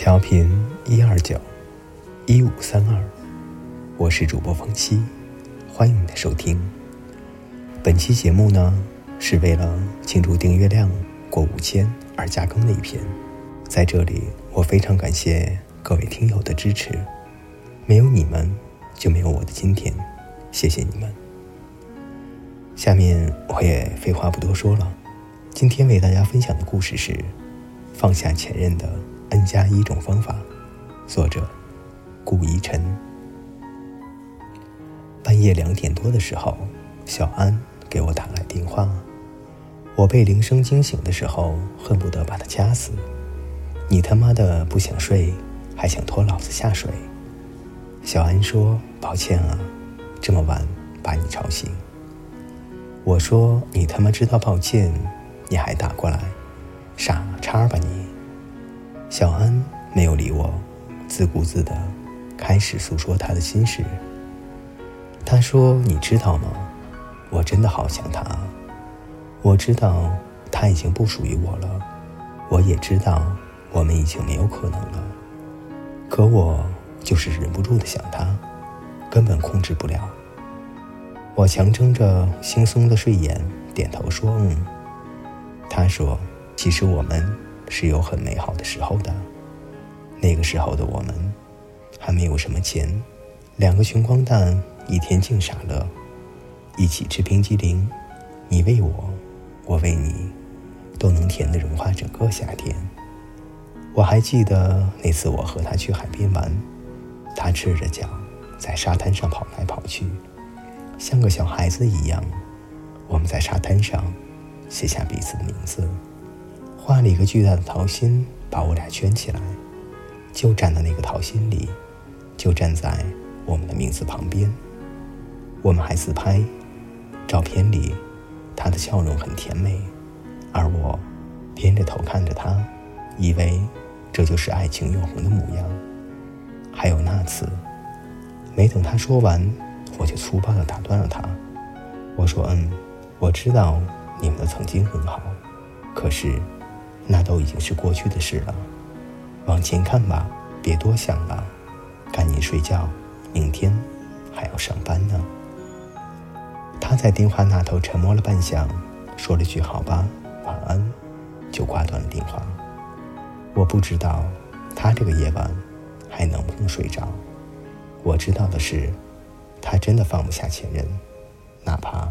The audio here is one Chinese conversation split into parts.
调频一二九一五三二，我是主播冯曦，欢迎你的收听。本期节目呢，是为了庆祝订阅量过五千而加更的一篇。在这里，我非常感谢各位听友的支持，没有你们，就没有我的今天，谢谢你们。下面我也废话不多说了，今天为大家分享的故事是放下前任的。N 加一种方法，作者顾一晨。半夜两点多的时候，小安给我打来电话，我被铃声惊醒的时候，恨不得把他掐死。你他妈的不想睡，还想拖老子下水？小安说：“抱歉啊，这么晚把你吵醒。”我说：“你他妈知道抱歉，你还打过来，傻叉吧你！”小安没有理我，自顾自的开始诉说他的心事。他说：“你知道吗？我真的好想他。我知道他已经不属于我了，我也知道我们已经没有可能了。可我就是忍不住的想他，根本控制不了。我强撑着惺忪的睡眼，点头说：‘嗯。’他说：‘其实我们……’”是有很美好的时候的，那个时候的我们，还没有什么钱，两个穷光蛋一天净傻乐，一起吃冰激凌，你喂我，我喂你，都能甜得融化整个夏天。我还记得那次我和他去海边玩，他赤着脚在沙滩上跑来跑去，像个小孩子一样。我们在沙滩上写下彼此的名字。画了一个巨大的桃心，把我俩圈起来，就站在那个桃心里，就站在我们的名字旁边。我们还自拍，照片里他的笑容很甜美，而我偏着头看着他，以为这就是爱情永恒的模样。还有那次，没等他说完，我就粗暴地打断了他。我说：“嗯，我知道你们的曾经很好，可是……”那都已经是过去的事了，往前看吧，别多想了，赶紧睡觉，明天还要上班呢。他在电话那头沉默了半晌，说了句“好吧，晚安”，就挂断了电话。我不知道他这个夜晚还能不能睡着。我知道的是，他真的放不下前任，哪怕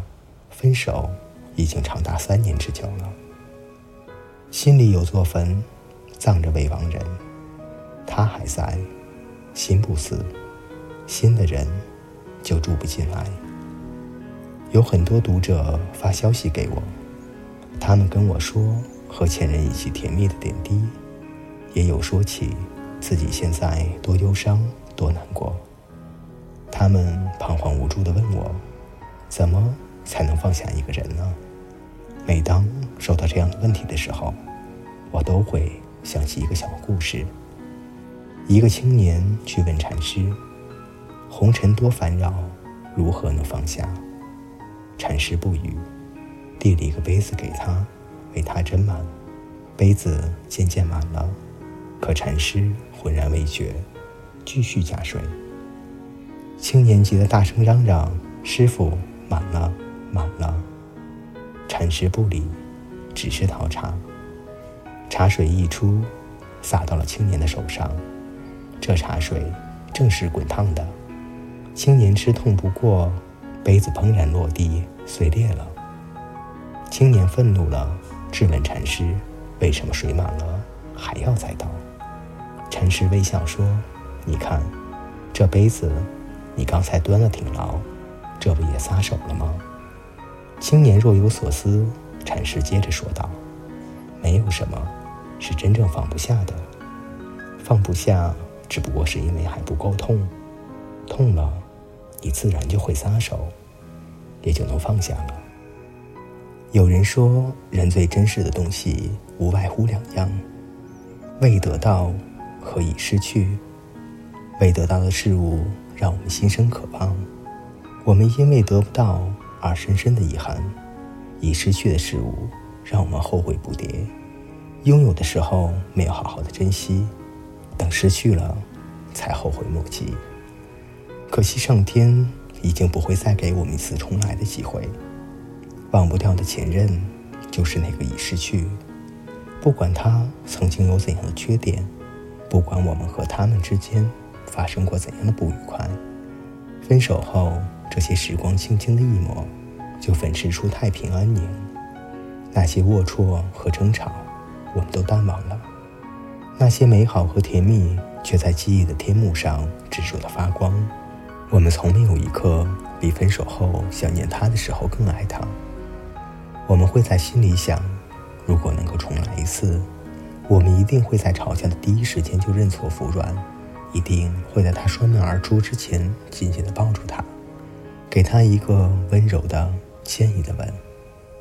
分手已经长达三年之久了。心里有座坟，葬着未亡人，他还在，心不死，新的人就住不进来。有很多读者发消息给我，他们跟我说和前任一起甜蜜的点滴，也有说起自己现在多忧伤、多难过。他们彷徨无助地问我，怎么才能放下一个人呢？每当收到这样的问题的时候，我都会想起一个小故事。一个青年去问禅师：“红尘多烦扰，如何能放下？”禅师不语，递了一个杯子给他，为他斟满。杯子渐渐满了，可禅师浑然未觉，继续加水。青年急得大声嚷嚷：“师傅，满了，满了！”禅师不理，只是倒茶。茶水溢出，洒到了青年的手上。这茶水正是滚烫的。青年吃痛不过，杯子砰然落地碎裂了。青年愤怒了，质问禅师：“为什么水满了还要再倒？”禅师微笑说：“你看，这杯子，你刚才端的挺牢，这不也撒手了吗？”青年若有所思，禅师接着说道：“没有什么是真正放不下的，放不下只不过是因为还不够痛，痛了，你自然就会撒手，也就能放下了。”有人说，人最珍视的东西无外乎两样：未得到和已失去。未得到的事物让我们心生渴望，我们因为得不到。而深深的遗憾，已失去的事物让我们后悔不迭。拥有的时候没有好好的珍惜，等失去了，才后悔莫及。可惜上天已经不会再给我们一次重来的机会。忘不掉的前任，就是那个已失去。不管他曾经有怎样的缺点，不管我们和他们之间发生过怎样的不愉快，分手后，这些时光轻轻的一抹，就粉饰出太平安宁。那些龌龊和争吵，我们都淡忘了；那些美好和甜蜜，却在记忆的天幕上执着的发光。我们从没有一刻比分手后想念他的时候更爱他。我们会在心里想，如果能够重来一次，我们一定会在吵架的第一时间就认错服软，一定会在他摔门而出之前紧紧地抱住他，给他一个温柔的、歉意的吻。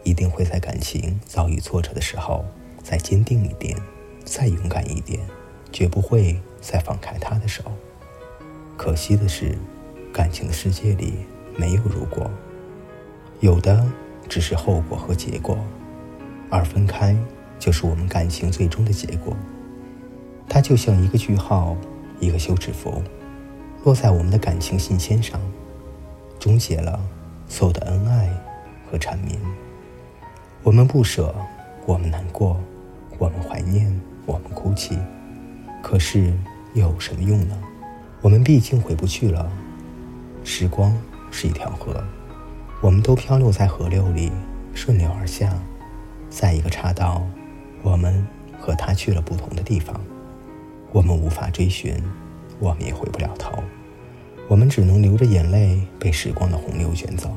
一定会在感情遭遇挫折的时候，再坚定一点，再勇敢一点，绝不会再放开他的手。可惜的是，感情的世界里没有如果，有的只是后果和结果，而分开就是我们感情最终的结果。它就像一个句号，一个休止符，落在我们的感情信签上，终结了所有的恩爱和缠绵。我们不舍，我们难过，我们怀念，我们哭泣，可是有什么用呢？我们毕竟回不去了。时光是一条河，我们都漂流在河流里，顺流而下。在一个岔道，我们和他去了不同的地方。我们无法追寻，我们也回不了头。我们只能流着眼泪，被时光的洪流卷走。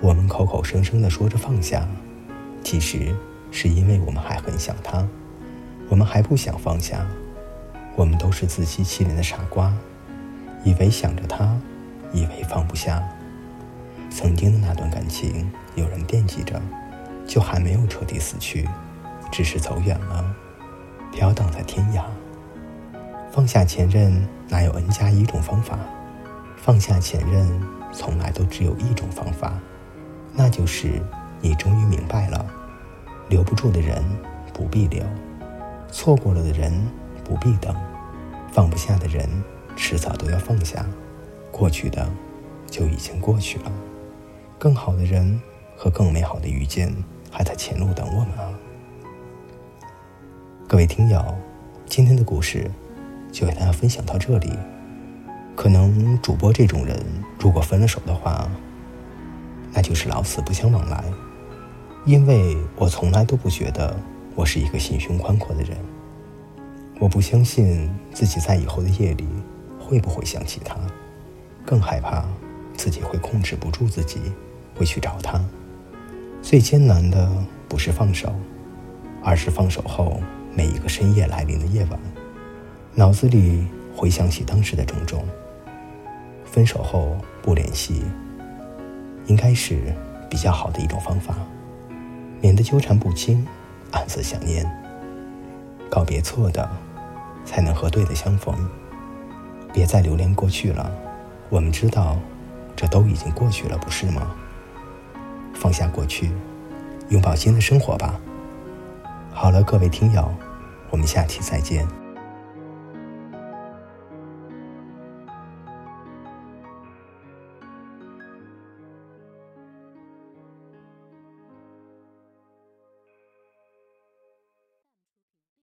我们口口声声地说着放下。其实，是因为我们还很想他，我们还不想放下。我们都是自欺欺人的傻瓜，以为想着他，以为放不下。曾经的那段感情，有人惦记着，就还没有彻底死去，只是走远了，飘荡在天涯。放下前任，哪有 N 加一种方法？放下前任，从来都只有一种方法，那就是。你终于明白了，留不住的人不必留，错过了的人不必等，放不下的人迟早都要放下，过去的就已经过去了，更好的人和更美好的遇见还在前路等我们啊！各位听友，今天的故事就给大家分享到这里。可能主播这种人，如果分了手的话，那就是老死不相往来。因为我从来都不觉得我是一个心胸宽阔的人，我不相信自己在以后的夜里会不会想起他，更害怕自己会控制不住自己，会去找他。最艰难的不是放手，而是放手后每一个深夜来临的夜晚，脑子里回想起当时的种种。分手后不联系，应该是比较好的一种方法。免得纠缠不清，暗自想念。告别错的，才能和对的相逢。别再留恋过去了，我们知道，这都已经过去了，不是吗？放下过去，拥抱新的生活吧。好了，各位听友，我们下期再见。